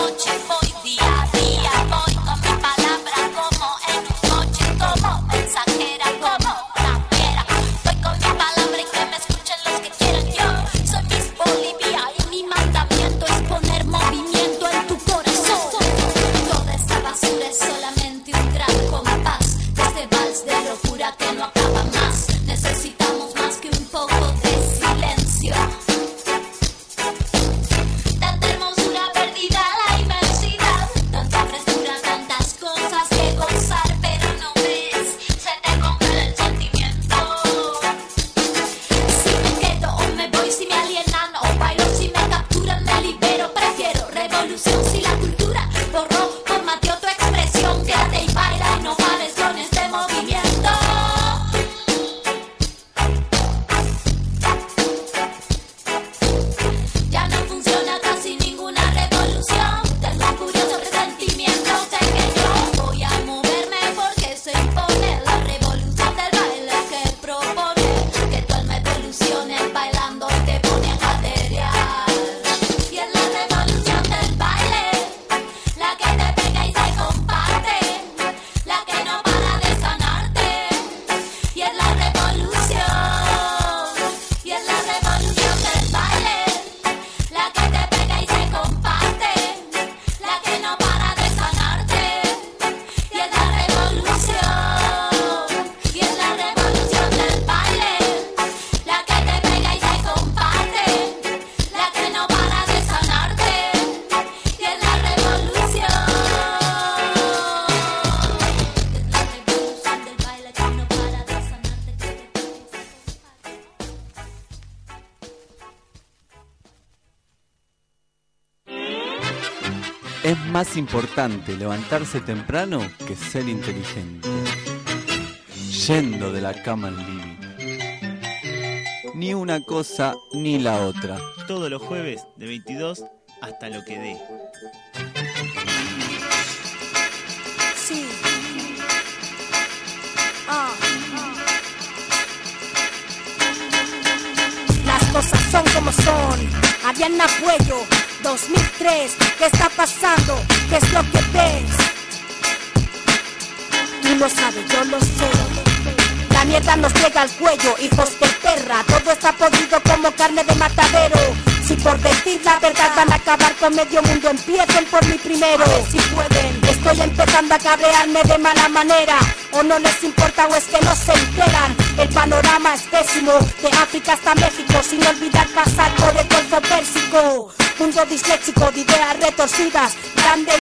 Más importante levantarse temprano que ser inteligente. Yendo de la cama al living. Ni una cosa ni la otra. Todos los jueves de 22 hasta lo que dé. Sí. Ah. Las cosas son como son. Ariana Cuello, 2003. ¿Qué está pasando? ¿Qué es lo que ves? Tú lo sabes, yo lo sé. La mierda nos llega al cuello, hijos de perra. Todo está podrido como carne de matadero. Si por decir la verdad van a acabar con medio mundo, empiecen por mí primero. A ver si pueden. Estoy empezando a cabrearme de mala manera. O no les importa o es que no se enteran. El panorama es pésimo. De África hasta México, sin olvidar pasar por el Golfo Pérsico. Mundo disléxico de ideas retorcidas. Grande